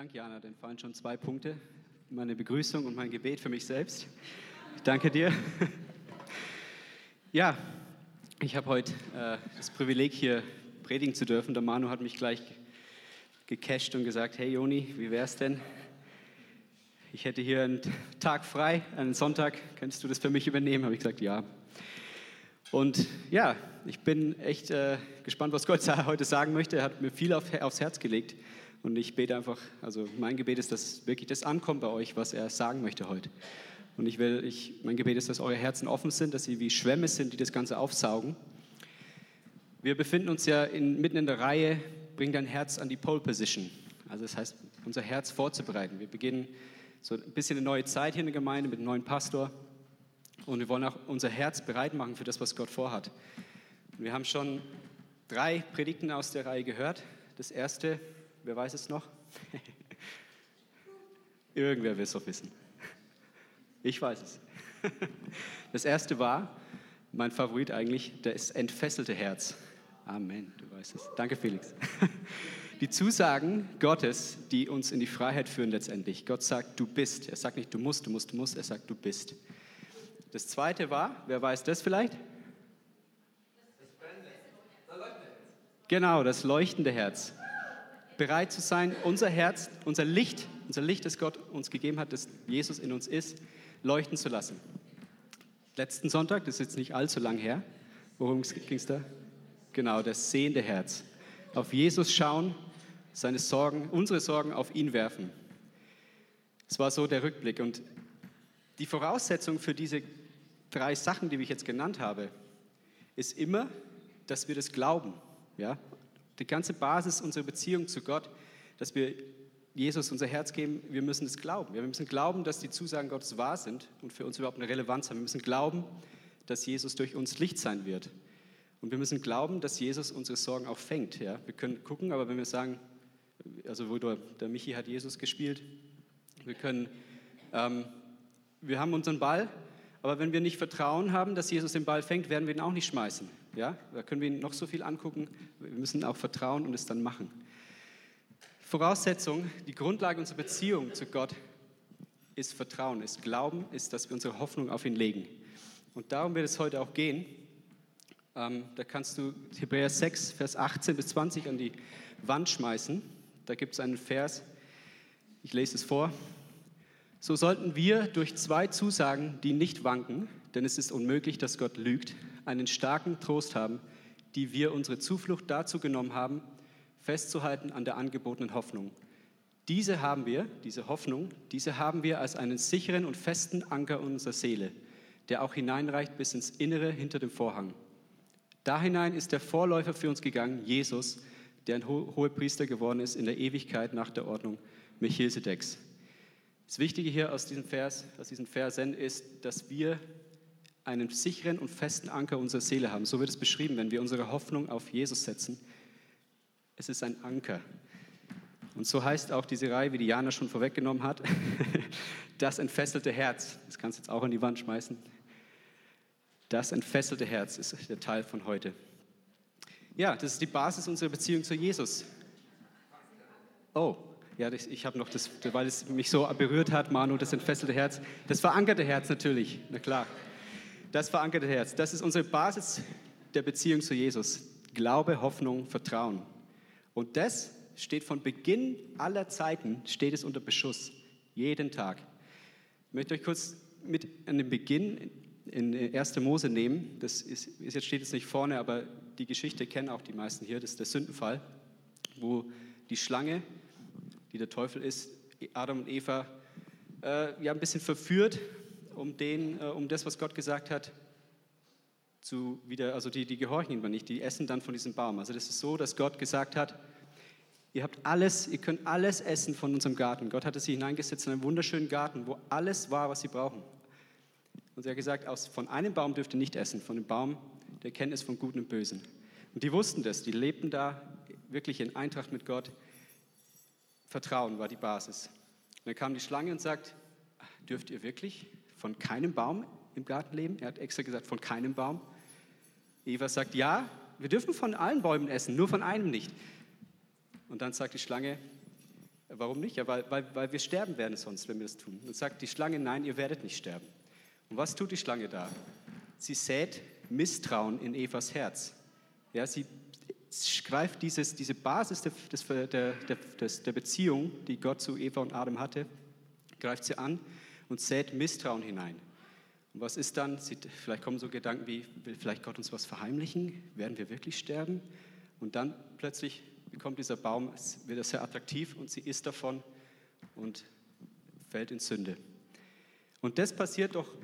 Danke, Jana. Dann fallen schon zwei Punkte. Meine Begrüßung und mein Gebet für mich selbst. Ich danke dir. Ja, ich habe heute äh, das Privileg, hier predigen zu dürfen. Der Manu hat mich gleich gecasht und gesagt, hey Joni, wie wär's denn? Ich hätte hier einen Tag frei, einen Sonntag. Könntest du das für mich übernehmen? Habe ich gesagt, ja. Und ja, ich bin echt äh, gespannt, was Gott heute sagen möchte. Er hat mir viel auf, aufs Herz gelegt. Und ich bete einfach, also mein Gebet ist, dass wirklich das ankommt bei euch, was er sagen möchte heute. Und ich will, ich, mein Gebet ist, dass eure Herzen offen sind, dass sie wie Schwämme sind, die das Ganze aufsaugen. Wir befinden uns ja in, mitten in der Reihe, bring dein Herz an die Pole Position. Also das heißt, unser Herz vorzubereiten. Wir beginnen so ein bisschen eine neue Zeit hier in der Gemeinde mit einem neuen Pastor. Und wir wollen auch unser Herz bereit machen für das, was Gott vorhat. Wir haben schon drei Predigten aus der Reihe gehört. Das erste Wer weiß es noch? Irgendwer will es doch wissen. Ich weiß es. Das erste war, mein Favorit eigentlich, das entfesselte Herz. Amen, du weißt es. Danke, Felix. Die Zusagen Gottes, die uns in die Freiheit führen letztendlich. Gott sagt, du bist. Er sagt nicht, du musst, du musst, du musst. Er sagt, du bist. Das zweite war, wer weiß das vielleicht? Genau, das leuchtende Herz bereit zu sein, unser Herz, unser Licht, unser Licht, das Gott uns gegeben hat, das Jesus in uns ist, leuchten zu lassen. Letzten Sonntag, das ist jetzt nicht allzu lang her, worum ging es da? Genau, das sehende Herz. Auf Jesus schauen, seine Sorgen, unsere Sorgen auf ihn werfen. Es war so der Rückblick. Und die Voraussetzung für diese drei Sachen, die ich jetzt genannt habe, ist immer, dass wir das glauben. Ja? Die ganze Basis unserer Beziehung zu Gott, dass wir Jesus unser Herz geben, wir müssen es glauben. Wir müssen glauben, dass die Zusagen Gottes wahr sind und für uns überhaupt eine Relevanz haben. Wir müssen glauben, dass Jesus durch uns Licht sein wird. Und wir müssen glauben, dass Jesus unsere Sorgen auch fängt. Ja? Wir können gucken, aber wenn wir sagen, also wo der, der Michi hat Jesus gespielt, wir können, ähm, wir haben unseren Ball, aber wenn wir nicht Vertrauen haben, dass Jesus den Ball fängt, werden wir ihn auch nicht schmeißen. Ja? Da können wir ihn noch so viel angucken. Wir müssen auch vertrauen und es dann machen. Voraussetzung, die Grundlage unserer Beziehung zu Gott ist Vertrauen, ist Glauben, ist, dass wir unsere Hoffnung auf ihn legen. Und darum wird es heute auch gehen. Ähm, da kannst du Hebräer 6, Vers 18 bis 20 an die Wand schmeißen. Da gibt es einen Vers, ich lese es vor. So sollten wir durch zwei Zusagen, die nicht wanken, denn es ist unmöglich, dass Gott lügt, einen starken Trost haben, die wir unsere Zuflucht dazu genommen haben, festzuhalten an der angebotenen Hoffnung. Diese haben wir, diese Hoffnung, diese haben wir als einen sicheren und festen Anker unserer Seele, der auch hineinreicht bis ins Innere hinter dem Vorhang. Da hinein ist der Vorläufer für uns gegangen, Jesus, der ein hoher Priester geworden ist in der Ewigkeit nach der Ordnung Melchisedeks. Das Wichtige hier aus diesem Vers, aus diesen Versen ist, dass wir einen sicheren und festen Anker unserer Seele haben. So wird es beschrieben, wenn wir unsere Hoffnung auf Jesus setzen. Es ist ein Anker. Und so heißt auch diese Reihe, wie die Jana schon vorweggenommen hat, das entfesselte Herz. Das kannst du jetzt auch an die Wand schmeißen. Das entfesselte Herz ist der Teil von heute. Ja, das ist die Basis unserer Beziehung zu Jesus. Oh, ja, ich habe noch das, weil es mich so berührt hat, Manu, das entfesselte Herz. Das verankerte Herz natürlich, na klar. Das verankerte Herz, das ist unsere Basis der Beziehung zu Jesus. Glaube, Hoffnung, Vertrauen. Und das steht von Beginn aller Zeiten, steht es unter Beschuss, jeden Tag. Ich möchte euch kurz mit an den Beginn in 1. Mose nehmen. Das ist, jetzt steht es nicht vorne, aber die Geschichte kennen auch die meisten hier. Das ist der Sündenfall, wo die Schlange die der Teufel ist, Adam und Eva äh, ja, ein bisschen verführt, um, den, äh, um das, was Gott gesagt hat, zu wieder, also die, die gehorchen ihm nicht, die essen dann von diesem Baum. Also das ist so, dass Gott gesagt hat, ihr habt alles, ihr könnt alles essen von unserem Garten. Gott hatte sie hineingesetzt in einen wunderschönen Garten, wo alles war, was sie brauchen. Und er hat gesagt, aus, von einem Baum dürft ihr nicht essen, von dem Baum der Kenntnis von Guten und Bösen. Und die wussten das, die lebten da wirklich in Eintracht mit Gott. Vertrauen war die Basis. Und dann kam die Schlange und sagt, dürft ihr wirklich von keinem Baum im Garten leben? Er hat extra gesagt, von keinem Baum. Eva sagt, ja, wir dürfen von allen Bäumen essen, nur von einem nicht. Und dann sagt die Schlange, Warum nicht? Ja, weil, weil, weil wir sterben werden sonst, wenn wir das tun. Und sagt die Schlange, nein, ihr werdet nicht sterben. Und was tut die Schlange da? Sie sät Misstrauen in Evas Herz. Ja, sie greift dieses, diese Basis der, der, der, der Beziehung, die Gott zu Eva und Adam hatte, greift sie an und sät Misstrauen hinein. Und was ist dann? Sie, vielleicht kommen so Gedanken wie, will vielleicht Gott uns was verheimlichen? Werden wir wirklich sterben? Und dann plötzlich bekommt dieser Baum, wird er sehr attraktiv und sie isst davon und fällt in Sünde. Und das passiert doch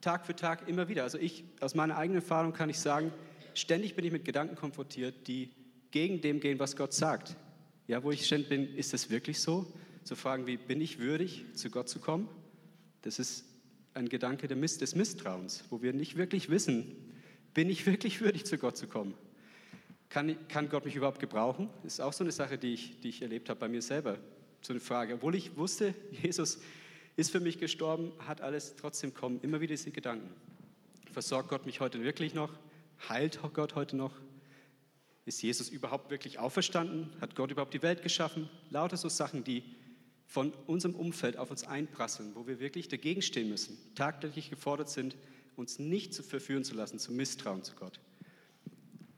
Tag für Tag immer wieder. Also ich, aus meiner eigenen Erfahrung kann ich sagen, ständig bin ich mit Gedanken konfrontiert, die gegen dem gehen, was Gott sagt. Ja, wo ich ständig bin, ist das wirklich so? Zu fragen, wie bin ich würdig, zu Gott zu kommen? Das ist ein Gedanke des Misstrauens, wo wir nicht wirklich wissen, bin ich wirklich würdig, zu Gott zu kommen? Kann, kann Gott mich überhaupt gebrauchen? Das ist auch so eine Sache, die ich, die ich erlebt habe bei mir selber. So eine Frage. Obwohl ich wusste, Jesus ist für mich gestorben, hat alles trotzdem kommen. Immer wieder diese Gedanken. Versorgt Gott mich heute wirklich noch? Heilt Gott heute noch? Ist Jesus überhaupt wirklich auferstanden? Hat Gott überhaupt die Welt geschaffen? Lauter so Sachen, die von unserem Umfeld auf uns einprasseln, wo wir wirklich dagegen stehen müssen, tagtäglich gefordert sind, uns nicht zu verführen zu lassen, zu misstrauen zu Gott.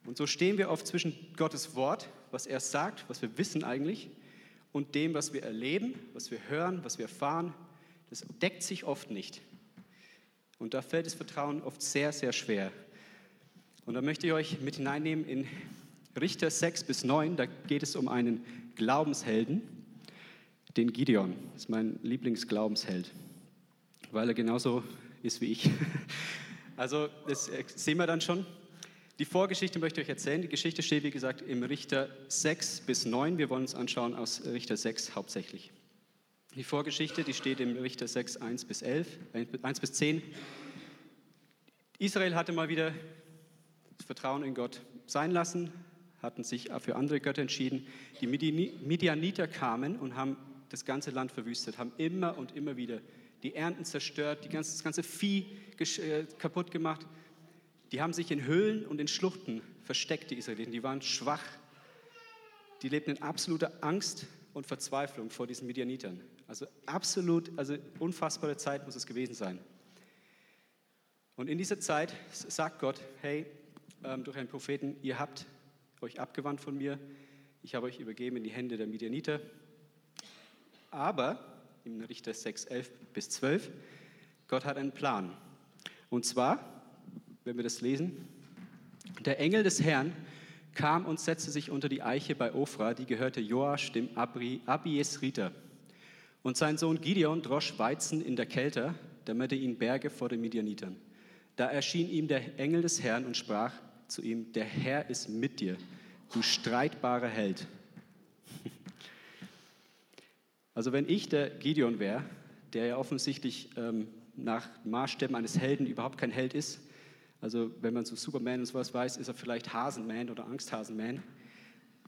Und so stehen wir oft zwischen Gottes Wort, was er sagt, was wir wissen eigentlich, und dem, was wir erleben, was wir hören, was wir erfahren. Das deckt sich oft nicht. Und da fällt das Vertrauen oft sehr, sehr schwer. Und da möchte ich euch mit hineinnehmen in Richter 6 bis 9. Da geht es um einen Glaubenshelden, den Gideon. Das ist mein Lieblingsglaubensheld, weil er genauso ist wie ich. Also, das sehen wir dann schon. Die Vorgeschichte möchte ich euch erzählen. Die Geschichte steht, wie gesagt, im Richter 6 bis 9. Wir wollen uns anschauen aus Richter 6 hauptsächlich. Die Vorgeschichte, die steht im Richter 6, 1 bis 11, 1 bis 10. Israel hatte mal wieder das Vertrauen in Gott sein lassen, hatten sich für andere Götter entschieden. Die Midianiter kamen und haben das ganze Land verwüstet, haben immer und immer wieder die Ernten zerstört, die ganze, das ganze Vieh äh, kaputt gemacht die haben sich in Höhlen und in Schluchten versteckt, die Israeliten. Die waren schwach. Die lebten in absoluter Angst und Verzweiflung vor diesen Midianitern. Also absolut, also unfassbare Zeit muss es gewesen sein. Und in dieser Zeit sagt Gott, hey, ähm, durch einen Propheten, ihr habt euch abgewandt von mir, ich habe euch übergeben in die Hände der Midianiter. Aber, im Richter 6, 11 bis 12, Gott hat einen Plan. Und zwar wenn wir das lesen. Der Engel des Herrn kam und setzte sich unter die Eiche bei Ophra, die gehörte Joasch, dem Abiesriter. Und sein Sohn Gideon drosch Weizen in der Kälte, damit er ihn berge vor den Midianitern. Da erschien ihm der Engel des Herrn und sprach zu ihm, der Herr ist mit dir, du streitbarer Held. Also wenn ich der Gideon wäre, der ja offensichtlich ähm, nach Maßstäben eines Helden überhaupt kein Held ist, also wenn man so Superman und sowas weiß, ist er vielleicht Hasenman oder Angsthasenman.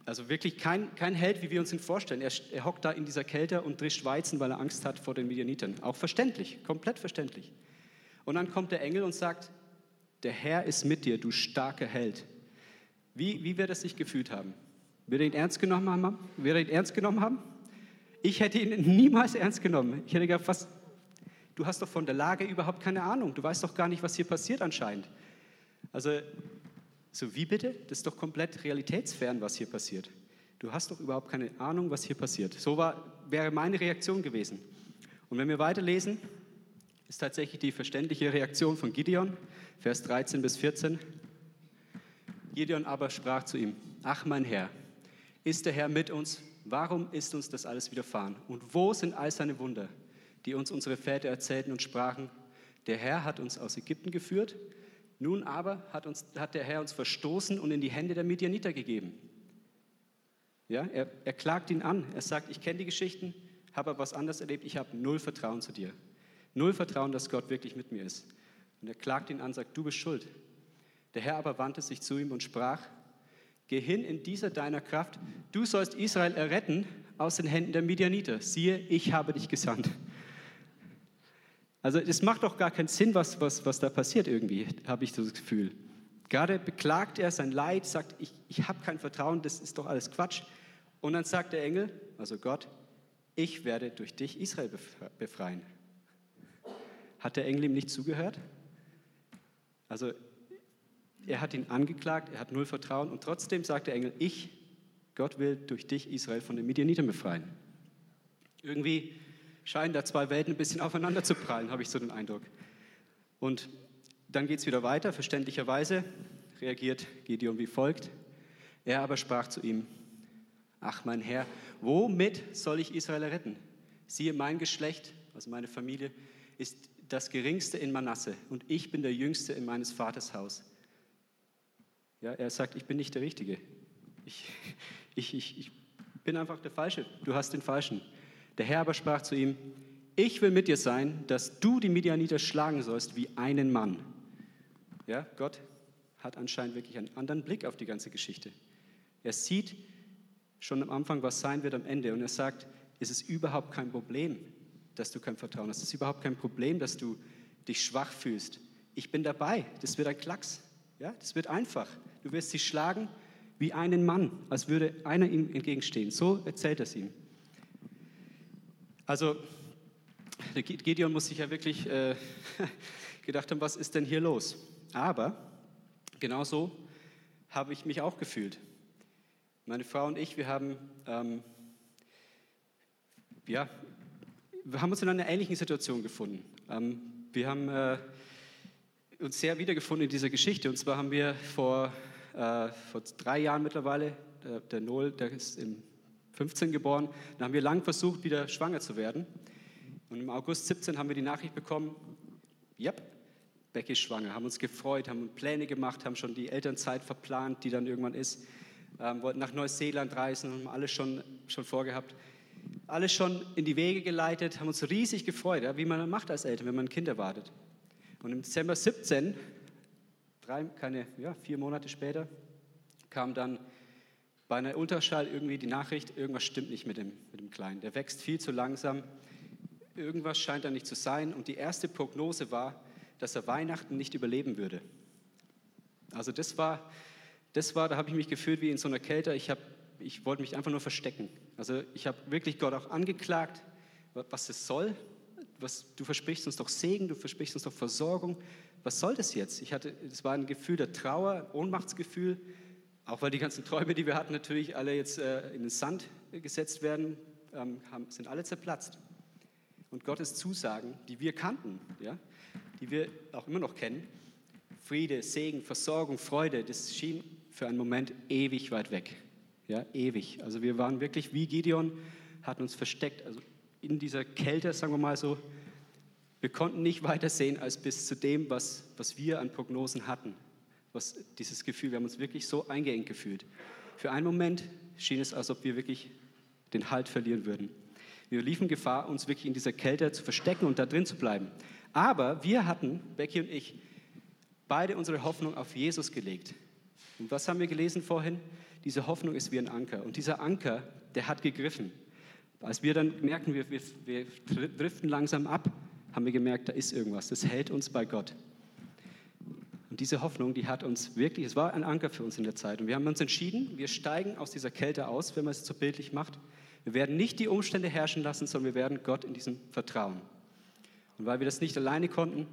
Also wirklich kein, kein Held, wie wir uns ihn vorstellen. Er, er hockt da in dieser Kälte und drischt Weizen, weil er Angst hat vor den Midianitern. Auch verständlich, komplett verständlich. Und dann kommt der Engel und sagt, der Herr ist mit dir, du starker Held. Wie, wie wird er sich gefühlt haben? Wird er ihn ernst genommen haben? Wird er ihn ernst genommen haben? Ich hätte ihn niemals ernst genommen. Ich hätte gedacht, was, du hast doch von der Lage überhaupt keine Ahnung. Du weißt doch gar nicht, was hier passiert anscheinend. Also, so wie bitte? Das ist doch komplett realitätsfern, was hier passiert. Du hast doch überhaupt keine Ahnung, was hier passiert. So war, wäre meine Reaktion gewesen. Und wenn wir weiterlesen, ist tatsächlich die verständliche Reaktion von Gideon, Vers 13 bis 14. Gideon aber sprach zu ihm, ach mein Herr, ist der Herr mit uns? Warum ist uns das alles widerfahren? Und wo sind all seine Wunder, die uns unsere Väter erzählten und sprachen, der Herr hat uns aus Ägypten geführt nun aber hat, uns, hat der Herr uns verstoßen und in die Hände der Midianiter gegeben. Ja, er, er klagt ihn an. Er sagt, ich kenne die Geschichten, habe aber was anderes erlebt. Ich habe null Vertrauen zu dir. Null Vertrauen, dass Gott wirklich mit mir ist. Und er klagt ihn an, sagt, du bist schuld. Der Herr aber wandte sich zu ihm und sprach, geh hin in dieser deiner Kraft. Du sollst Israel erretten aus den Händen der Midianiter. Siehe, ich habe dich gesandt. Also es macht doch gar keinen Sinn, was, was, was da passiert irgendwie, habe ich das Gefühl. Gerade beklagt er sein Leid, sagt, ich, ich habe kein Vertrauen, das ist doch alles Quatsch. Und dann sagt der Engel, also Gott, ich werde durch dich Israel befreien. Hat der Engel ihm nicht zugehört? Also er hat ihn angeklagt, er hat null Vertrauen und trotzdem sagt der Engel, ich, Gott will durch dich Israel von den Midianiten befreien. Irgendwie scheinen da zwei Welten ein bisschen aufeinander zu prallen, habe ich so den Eindruck. Und dann geht es wieder weiter, verständlicherweise reagiert Gideon wie folgt. Er aber sprach zu ihm, ach mein Herr, womit soll ich Israel retten? Siehe, mein Geschlecht, also meine Familie, ist das geringste in Manasse und ich bin der jüngste in meines Vaters Haus. Ja, er sagt, ich bin nicht der Richtige. Ich, ich, ich, ich bin einfach der Falsche. Du hast den Falschen. Der Herr aber sprach zu ihm, ich will mit dir sein, dass du die Midianiter schlagen sollst wie einen Mann. Ja, Gott hat anscheinend wirklich einen anderen Blick auf die ganze Geschichte. Er sieht schon am Anfang, was sein wird am Ende. Und er sagt, es ist überhaupt kein Problem, dass du kein Vertrauen hast. Es ist überhaupt kein Problem, dass du dich schwach fühlst. Ich bin dabei. Das wird ein Klacks. Ja, das wird einfach. Du wirst sie schlagen wie einen Mann, als würde einer ihm entgegenstehen. So erzählt er es ihm. Also, Gideon muss sich ja wirklich äh, gedacht haben, was ist denn hier los? Aber genauso habe ich mich auch gefühlt. Meine Frau und ich, wir haben, ähm, ja, wir haben uns in einer ähnlichen Situation gefunden. Ähm, wir haben äh, uns sehr wiedergefunden in dieser Geschichte. Und zwar haben wir vor, äh, vor drei Jahren mittlerweile, der, der Noel, der ist im 15 geboren, da haben wir lang versucht, wieder schwanger zu werden. Und im August 17 haben wir die Nachricht bekommen, ja, Becky ist schwanger, haben uns gefreut, haben Pläne gemacht, haben schon die Elternzeit verplant, die dann irgendwann ist, ähm, wollten nach Neuseeland reisen, haben alles schon, schon vorgehabt. Alles schon in die Wege geleitet, haben uns riesig gefreut, ja, wie man macht als Eltern, wenn man ein Kind erwartet. Und im Dezember 17, drei, keine, ja, vier Monate später, kam dann bei einer Ultraschall irgendwie die Nachricht, irgendwas stimmt nicht mit dem, mit dem Kleinen. Der wächst viel zu langsam, irgendwas scheint da nicht zu sein. Und die erste Prognose war, dass er Weihnachten nicht überleben würde. Also das war, das war da habe ich mich gefühlt wie in so einer Kälte. Ich, ich wollte mich einfach nur verstecken. Also ich habe wirklich Gott auch angeklagt, was es soll. Was, du versprichst uns doch Segen, du versprichst uns doch Versorgung. Was soll das jetzt? Ich hatte, es war ein Gefühl der Trauer, Ohnmachtsgefühl. Auch weil die ganzen Träume, die wir hatten, natürlich alle jetzt äh, in den Sand gesetzt werden, ähm, haben, sind alle zerplatzt. Und Gottes Zusagen, die wir kannten, ja, die wir auch immer noch kennen, Friede, Segen, Versorgung, Freude, das schien für einen Moment ewig weit weg. Ja, ewig. Also wir waren wirklich wie Gideon, hatten uns versteckt, also in dieser Kälte, sagen wir mal so. Wir konnten nicht weiter sehen als bis zu dem, was, was wir an Prognosen hatten was dieses Gefühl, wir haben uns wirklich so eingeengt gefühlt. Für einen Moment schien es, als ob wir wirklich den Halt verlieren würden. Wir liefen Gefahr, uns wirklich in dieser Kälte zu verstecken und da drin zu bleiben. Aber wir hatten, Becky und ich, beide unsere Hoffnung auf Jesus gelegt. Und was haben wir gelesen vorhin? Diese Hoffnung ist wie ein Anker. Und dieser Anker, der hat gegriffen. Als wir dann merken, wir, wir, wir driften langsam ab, haben wir gemerkt, da ist irgendwas. Das hält uns bei Gott. Und diese Hoffnung, die hat uns wirklich, es war ein Anker für uns in der Zeit. Und wir haben uns entschieden, wir steigen aus dieser Kälte aus, wenn man es so bildlich macht. Wir werden nicht die Umstände herrschen lassen, sondern wir werden Gott in diesem vertrauen. Und weil wir das nicht alleine konnten,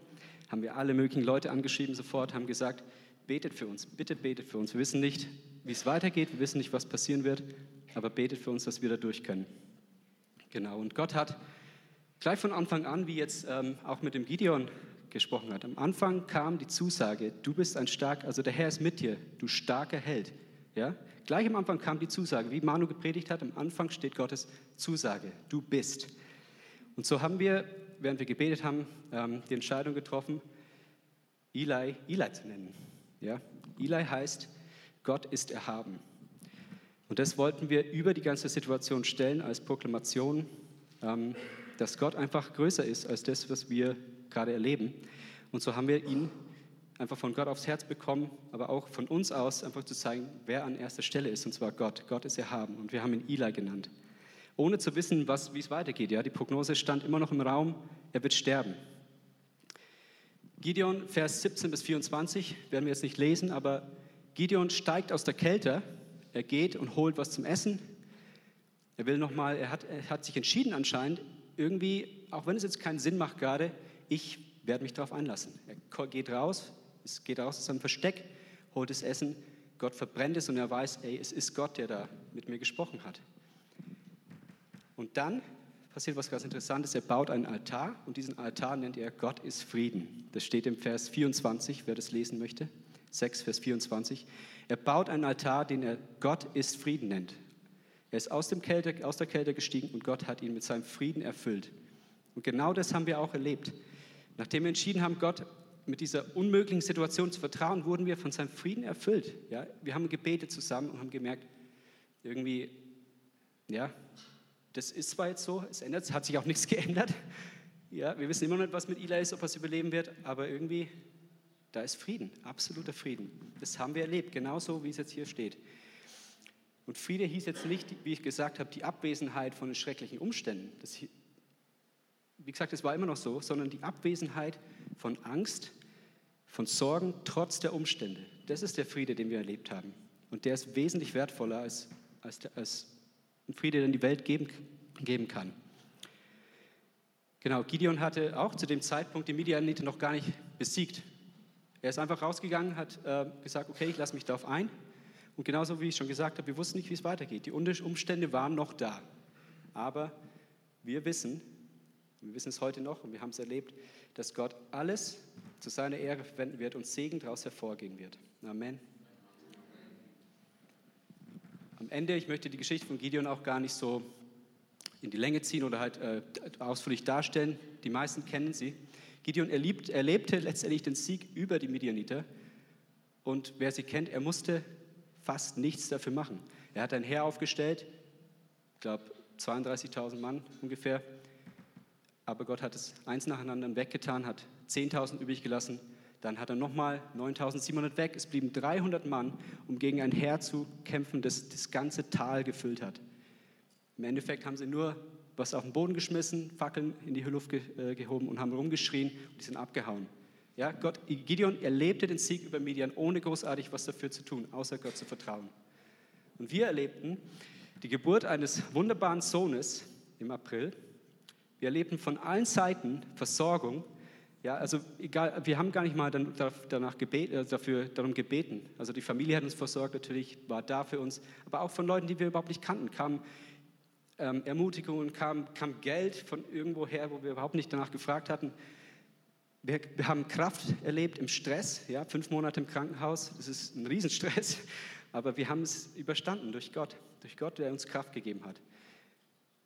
haben wir alle möglichen Leute angeschrieben sofort, haben gesagt, betet für uns, bitte betet für uns. Wir wissen nicht, wie es weitergeht, wir wissen nicht, was passieren wird, aber betet für uns, dass wir da durch können. Genau, und Gott hat gleich von Anfang an, wie jetzt ähm, auch mit dem Gideon gesprochen hat. Am Anfang kam die Zusage, du bist ein stark, also der Herr ist mit dir, du starker Held. Ja? Gleich am Anfang kam die Zusage, wie Manu gepredigt hat, am Anfang steht Gottes Zusage, du bist. Und so haben wir, während wir gebetet haben, ähm, die Entscheidung getroffen, Eli, Eli zu nennen. Ja? Eli heißt, Gott ist erhaben. Und das wollten wir über die ganze Situation stellen als Proklamation, ähm, dass Gott einfach größer ist als das, was wir gerade erleben. Und so haben wir ihn einfach von Gott aufs Herz bekommen, aber auch von uns aus einfach zu zeigen, wer an erster Stelle ist, und zwar Gott. Gott ist erhaben und wir haben ihn Eli genannt. Ohne zu wissen, wie es weitergeht. Ja? Die Prognose stand immer noch im Raum, er wird sterben. Gideon, Vers 17 bis 24, werden wir jetzt nicht lesen, aber Gideon steigt aus der Kälte, er geht und holt was zum Essen Er will nochmal, er hat, er hat sich entschieden anscheinend, irgendwie, auch wenn es jetzt keinen Sinn macht gerade, ich werde mich darauf einlassen. Er geht raus, es geht raus aus seinem Versteck, holt das Essen, Gott verbrennt es und er weiß, ey, es ist Gott, der da mit mir gesprochen hat. Und dann passiert was ganz Interessantes. Er baut einen Altar und diesen Altar nennt er Gott ist Frieden. Das steht im Vers 24, wer das lesen möchte. 6, Vers 24. Er baut einen Altar, den er Gott ist Frieden nennt. Er ist aus, dem Kälte, aus der Kälte gestiegen und Gott hat ihn mit seinem Frieden erfüllt. Und genau das haben wir auch erlebt. Nachdem wir entschieden haben, Gott mit dieser unmöglichen Situation zu vertrauen, wurden wir von seinem Frieden erfüllt. Ja? Wir haben gebetet zusammen und haben gemerkt, irgendwie, ja, das ist zwar jetzt so, es ändert, hat sich auch nichts geändert. Ja, wir wissen immer noch nicht, was mit Eli ist, ob er es überleben wird, aber irgendwie, da ist Frieden, absoluter Frieden. Das haben wir erlebt, genauso wie es jetzt hier steht. Und Friede hieß jetzt nicht, wie ich gesagt habe, die Abwesenheit von schrecklichen Umständen. Das, wie gesagt, es war immer noch so, sondern die Abwesenheit von Angst, von Sorgen trotz der Umstände. Das ist der Friede, den wir erlebt haben. Und der ist wesentlich wertvoller als, als, als ein Friede, den die Welt geben, geben kann. Genau, Gideon hatte auch zu dem Zeitpunkt die Midianiter noch gar nicht besiegt. Er ist einfach rausgegangen, hat äh, gesagt, okay, ich lasse mich darauf ein. Und genauso wie ich schon gesagt habe, wir wussten nicht, wie es weitergeht. Die Umstände waren noch da. Aber wir wissen, wir wissen es heute noch und wir haben es erlebt, dass Gott alles zu seiner Ehre verwenden wird und Segen daraus hervorgehen wird. Amen. Am Ende, ich möchte die Geschichte von Gideon auch gar nicht so in die Länge ziehen oder halt äh, ausführlich darstellen. Die meisten kennen sie. Gideon erlebt, erlebte letztendlich den Sieg über die Midianiter. Und wer sie kennt, er musste fast nichts dafür machen. Er hat ein Heer aufgestellt, ich glaube 32.000 Mann ungefähr. Aber Gott hat es eins nacheinander weggetan, hat 10.000 übrig gelassen dann hat er nochmal 9700 weg. Es blieben 300 Mann, um gegen ein Heer zu kämpfen, das das ganze Tal gefüllt hat. Im Endeffekt haben sie nur was auf den Boden geschmissen, Fackeln in die Luft äh, gehoben und haben rumgeschrien und die sind abgehauen. Ja, Gott, Gideon erlebte den Sieg über Midian, ohne großartig was dafür zu tun, außer Gott zu vertrauen. Und wir erlebten die Geburt eines wunderbaren Sohnes im April. Wir erlebten von allen Seiten Versorgung ja, also egal, wir haben gar nicht mal danach gebet, äh, dafür, darum gebeten. Also die Familie hat uns versorgt, natürlich war da für uns, aber auch von Leuten, die wir überhaupt nicht kannten, kam ähm, Ermutigungen, kam, kam Geld von irgendwoher, wo wir überhaupt nicht danach gefragt hatten. Wir, wir, haben Kraft erlebt im Stress, ja, fünf Monate im Krankenhaus, das ist ein Riesenstress, aber wir haben es überstanden durch Gott, durch Gott, der uns Kraft gegeben hat.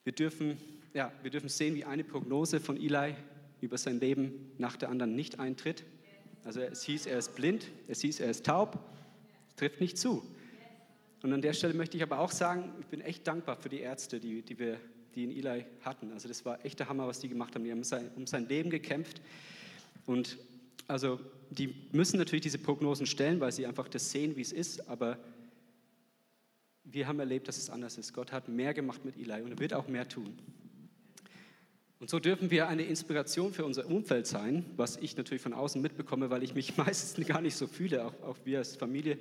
Wir dürfen, ja, wir dürfen sehen, wie eine Prognose von Eli über sein Leben nach der anderen nicht eintritt. Also es hieß, er ist blind, es hieß, er ist taub, trifft nicht zu. Und an der Stelle möchte ich aber auch sagen, ich bin echt dankbar für die Ärzte, die, die wir die in Eli hatten. Also das war echt der Hammer, was die gemacht haben. Die haben sein, um sein Leben gekämpft. Und also die müssen natürlich diese Prognosen stellen, weil sie einfach das sehen, wie es ist. Aber wir haben erlebt, dass es anders ist. Gott hat mehr gemacht mit Eli und er wird auch mehr tun. Und so dürfen wir eine Inspiration für unser Umfeld sein, was ich natürlich von außen mitbekomme, weil ich mich meistens gar nicht so fühle, auch, auch wir als Familie.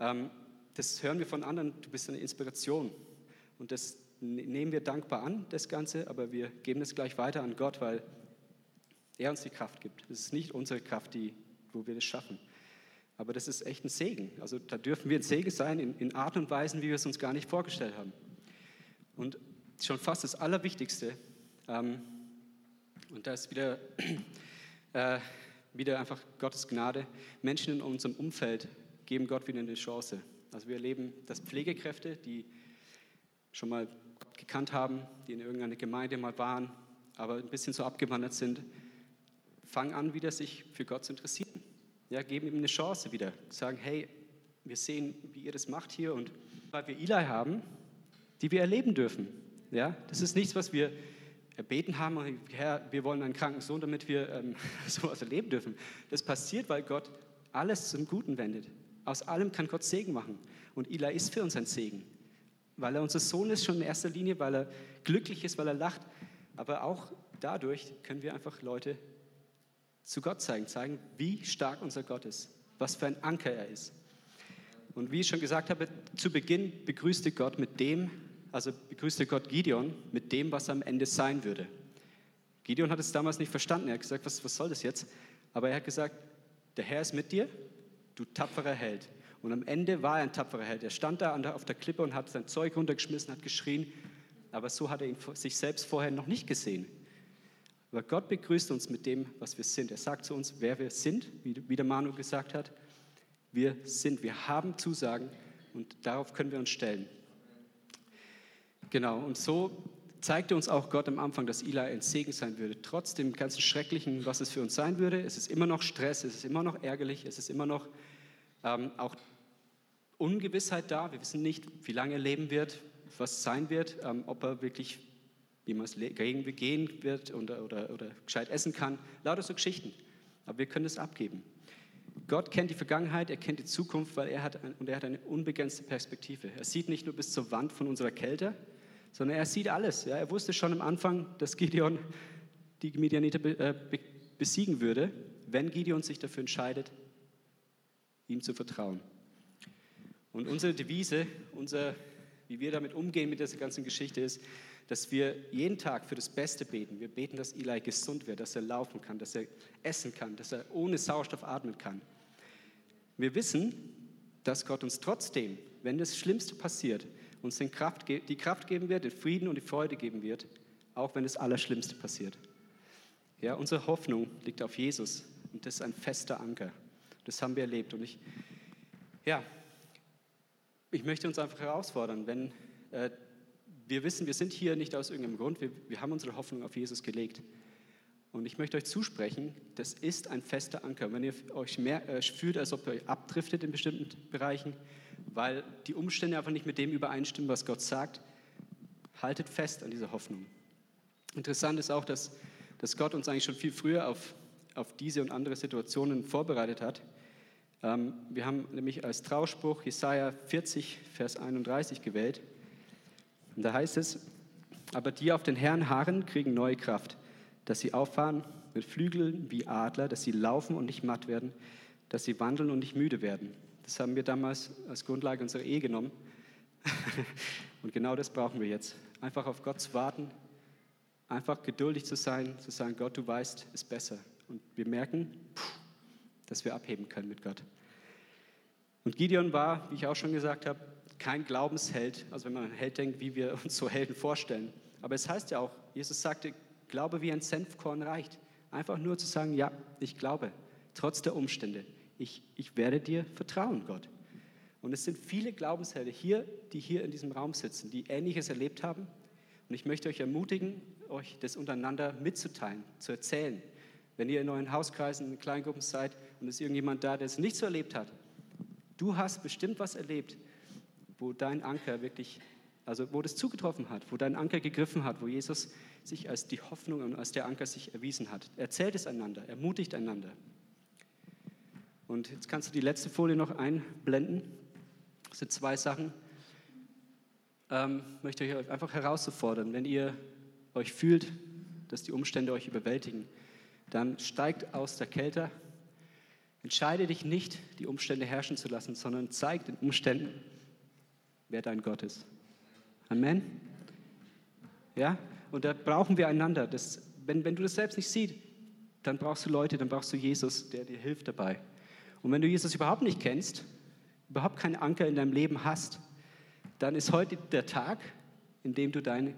Ähm, das hören wir von anderen, du bist eine Inspiration. Und das ne-, nehmen wir dankbar an, das Ganze, aber wir geben es gleich weiter an Gott, weil er uns die Kraft gibt. Es ist nicht unsere Kraft, die, wo wir das schaffen. Aber das ist echt ein Segen. Also da dürfen wir ein Segen sein in, in Art und Weisen, wie wir es uns gar nicht vorgestellt haben. Und schon fast das Allerwichtigste, ähm, und da ist wieder, äh, wieder einfach Gottes Gnade. Menschen in unserem Umfeld geben Gott wieder eine Chance. Also wir erleben, dass Pflegekräfte, die schon mal Gott gekannt haben, die in irgendeiner Gemeinde mal waren, aber ein bisschen so abgewandert sind, fangen an, wieder sich für Gott zu interessieren. Ja, geben ihm eine Chance wieder. Sagen, hey, wir sehen, wie ihr das macht hier und weil wir Eli haben, die wir erleben dürfen. Ja, das ist nichts, was wir erbeten haben, Herr, wir wollen einen kranken Sohn, damit wir ähm, sowas erleben dürfen. Das passiert, weil Gott alles zum Guten wendet. Aus allem kann Gott Segen machen. Und Eli ist für uns ein Segen, weil er unser Sohn ist schon in erster Linie, weil er glücklich ist, weil er lacht. Aber auch dadurch können wir einfach Leute zu Gott zeigen, zeigen, wie stark unser Gott ist, was für ein Anker er ist. Und wie ich schon gesagt habe, zu Beginn begrüßte Gott mit dem, also begrüßte Gott Gideon mit dem, was am Ende sein würde. Gideon hat es damals nicht verstanden. Er hat gesagt, was, was soll das jetzt? Aber er hat gesagt, der Herr ist mit dir, du tapferer Held. Und am Ende war er ein tapferer Held. Er stand da auf der Klippe und hat sein Zeug runtergeschmissen, hat geschrien. Aber so hat er ihn, sich selbst vorher noch nicht gesehen. Aber Gott begrüßt uns mit dem, was wir sind. Er sagt zu uns, wer wir sind, wie der Manu gesagt hat. Wir sind, wir haben Zusagen und darauf können wir uns stellen. Genau, und so zeigte uns auch Gott am Anfang, dass Eli ein Segen sein würde. Trotz dem ganzen Schrecklichen, was es für uns sein würde. Es ist immer noch Stress, es ist immer noch ärgerlich, es ist immer noch ähm, auch Ungewissheit da. Wir wissen nicht, wie lange er leben wird, was sein wird, ähm, ob er wirklich jemals gehen wird oder, oder, oder gescheit essen kann. Lauter so Geschichten. Aber wir können es abgeben. Gott kennt die Vergangenheit, er kennt die Zukunft, weil er hat, und er hat eine unbegrenzte Perspektive. Er sieht nicht nur bis zur Wand von unserer Kälte, sondern er sieht alles. Ja, er wusste schon am Anfang, dass Gideon die Midianiter äh, besiegen würde, wenn Gideon sich dafür entscheidet, ihm zu vertrauen. Und unsere Devise, unser, wie wir damit umgehen mit dieser ganzen Geschichte ist, dass wir jeden Tag für das Beste beten. Wir beten, dass Eli gesund wird, dass er laufen kann, dass er essen kann, dass er ohne Sauerstoff atmen kann. Wir wissen, dass Gott uns trotzdem, wenn das Schlimmste passiert, uns den Kraft, die Kraft geben wird, den Frieden und die Freude geben wird, auch wenn das Allerschlimmste passiert. Ja, unsere Hoffnung liegt auf Jesus und das ist ein fester Anker. Das haben wir erlebt und ich, ja, ich möchte uns einfach herausfordern, wenn äh, wir wissen, wir sind hier nicht aus irgendeinem Grund, wir, wir haben unsere Hoffnung auf Jesus gelegt. Und ich möchte euch zusprechen, das ist ein fester Anker. Wenn ihr euch mehr, äh, fühlt, als ob ihr euch abdriftet in bestimmten Bereichen, weil die Umstände einfach nicht mit dem übereinstimmen, was Gott sagt, haltet fest an dieser Hoffnung. Interessant ist auch, dass, dass Gott uns eigentlich schon viel früher auf, auf diese und andere Situationen vorbereitet hat. Ähm, wir haben nämlich als Trauspruch Jesaja 40, Vers 31 gewählt. Und da heißt es: Aber die auf den Herrn harren, kriegen neue Kraft, dass sie auffahren mit Flügeln wie Adler, dass sie laufen und nicht matt werden, dass sie wandeln und nicht müde werden. Das haben wir damals als Grundlage unserer Ehe genommen. Und genau das brauchen wir jetzt. Einfach auf Gott zu warten, einfach geduldig zu sein, zu sagen, Gott, du weißt, ist besser. Und wir merken, dass wir abheben können mit Gott. Und Gideon war, wie ich auch schon gesagt habe, kein Glaubensheld, also wenn man an Held denkt, wie wir uns so Helden vorstellen. Aber es heißt ja auch, Jesus sagte, Glaube wie ein Senfkorn reicht. Einfach nur zu sagen, ja, ich glaube, trotz der Umstände ich, ich werde dir vertrauen, Gott. Und es sind viele Glaubenshelden hier, die hier in diesem Raum sitzen, die Ähnliches erlebt haben. Und ich möchte euch ermutigen, euch das untereinander mitzuteilen, zu erzählen. Wenn ihr in euren Hauskreisen, in Kleingruppen seid und es ist irgendjemand da, der es nicht so erlebt hat, du hast bestimmt was erlebt, wo dein Anker wirklich, also wo das zugetroffen hat, wo dein Anker gegriffen hat, wo Jesus sich als die Hoffnung und als der Anker sich erwiesen hat. Erzählt es einander, ermutigt einander. Und jetzt kannst du die letzte Folie noch einblenden. Das sind zwei Sachen. Ähm, möchte ich euch einfach herauszufordern, wenn ihr euch fühlt, dass die Umstände euch überwältigen, dann steigt aus der Kälte. Entscheide dich nicht, die Umstände herrschen zu lassen, sondern zeig den Umständen, wer dein Gott ist. Amen. Ja? Und da brauchen wir einander. Das, wenn, wenn du das selbst nicht siehst, dann brauchst du Leute, dann brauchst du Jesus, der dir hilft dabei. Und wenn du Jesus überhaupt nicht kennst, überhaupt keinen Anker in deinem Leben hast, dann ist heute der Tag, in dem du dein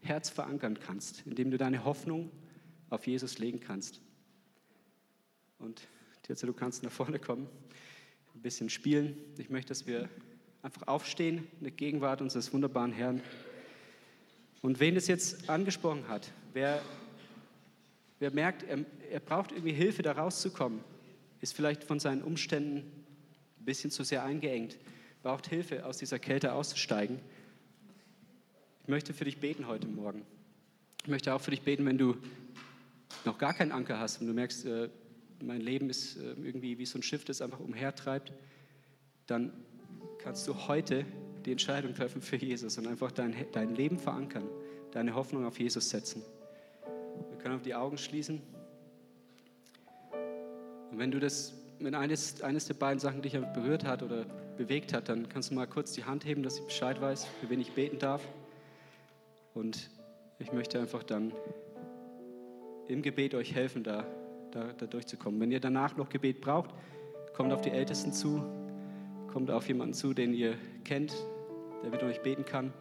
Herz verankern kannst, in dem du deine Hoffnung auf Jesus legen kannst. Und jetzt, du kannst nach vorne kommen, ein bisschen spielen. Ich möchte, dass wir einfach aufstehen in der Gegenwart unseres wunderbaren Herrn. Und wen es jetzt angesprochen hat, wer, wer merkt, er, er braucht irgendwie Hilfe, da rauszukommen, ist vielleicht von seinen Umständen ein bisschen zu sehr eingeengt, braucht Hilfe, aus dieser Kälte auszusteigen. Ich möchte für dich beten heute Morgen. Ich möchte auch für dich beten, wenn du noch gar keinen Anker hast und du merkst, äh, mein Leben ist äh, irgendwie wie so ein Schiff, das einfach umhertreibt, dann kannst du heute die Entscheidung treffen für Jesus und einfach dein, dein Leben verankern, deine Hoffnung auf Jesus setzen. Wir können auch die Augen schließen. Und wenn du das wenn eines, eines der beiden Sachen dich berührt hat oder bewegt hat, dann kannst du mal kurz die Hand heben, dass ich Bescheid weiß, für wen ich beten darf. Und ich möchte einfach dann im Gebet euch helfen, da, da, da durchzukommen. Wenn ihr danach noch Gebet braucht, kommt auf die Ältesten zu, kommt auf jemanden zu, den ihr kennt, der mit euch beten kann.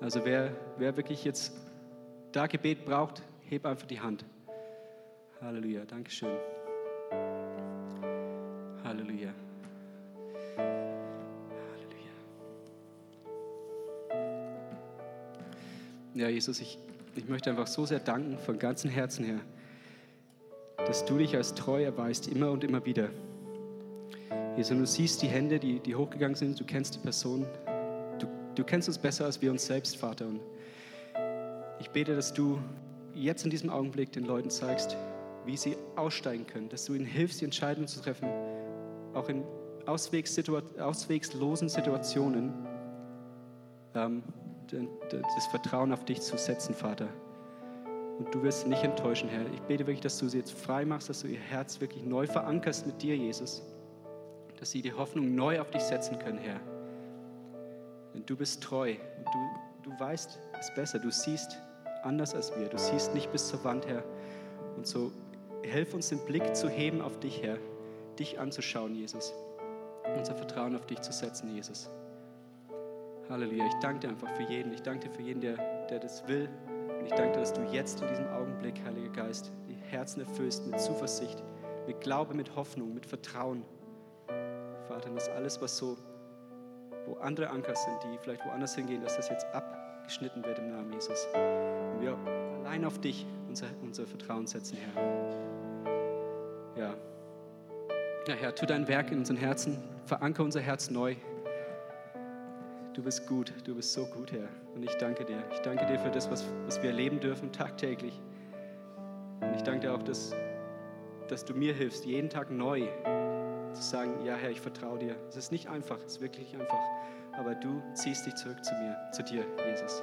Also wer, wer wirklich jetzt da Gebet braucht, heb einfach die Hand. Halleluja, Dankeschön. Halleluja. Halleluja. Ja, Jesus, ich, ich möchte einfach so sehr danken von ganzem Herzen her, dass du dich als treu erweist, immer und immer wieder. Jesus, du siehst die Hände, die, die hochgegangen sind, du kennst die Person, du, du kennst uns besser als wir uns selbst, Vater. Und ich bete, dass du jetzt in diesem Augenblick den Leuten zeigst, wie sie aussteigen können, dass du ihnen hilfst, die Entscheidung zu treffen, auch in auswegslosen Situationen ähm, das Vertrauen auf dich zu setzen, Vater. Und du wirst nicht enttäuschen, Herr. Ich bete wirklich, dass du sie jetzt frei machst, dass du ihr Herz wirklich neu verankerst mit dir, Jesus. Dass sie die Hoffnung neu auf dich setzen können, Herr. Denn du bist treu du, du weißt es besser. Du siehst anders als wir. Du siehst nicht bis zur Wand, Herr. Und so hilf uns den Blick zu heben auf dich, Herr. Dich anzuschauen, Jesus. Unser Vertrauen auf dich zu setzen, Jesus. Halleluja. Ich danke dir einfach für jeden. Ich danke dir für jeden, der, der das will. Und ich danke dir, dass du jetzt in diesem Augenblick, Heiliger Geist, die Herzen erfüllst mit Zuversicht, mit Glaube, mit Hoffnung, mit Vertrauen. Vater, dass alles, was so, wo andere Anker sind, die vielleicht woanders hingehen, dass das jetzt abgeschnitten wird im Namen Jesus. Und wir allein auf dich unser, unser Vertrauen setzen, Herr. Ja. Ja, Herr, tu dein Werk in unseren Herzen, veranker unser Herz neu. Du bist gut, du bist so gut, Herr. Und ich danke dir. Ich danke dir für das, was, was wir erleben dürfen, tagtäglich. Und ich danke dir auch, dass, dass du mir hilfst, jeden Tag neu zu sagen, ja Herr, ich vertraue dir. Es ist nicht einfach, es ist wirklich nicht einfach. Aber du ziehst dich zurück zu mir, zu dir, Jesus.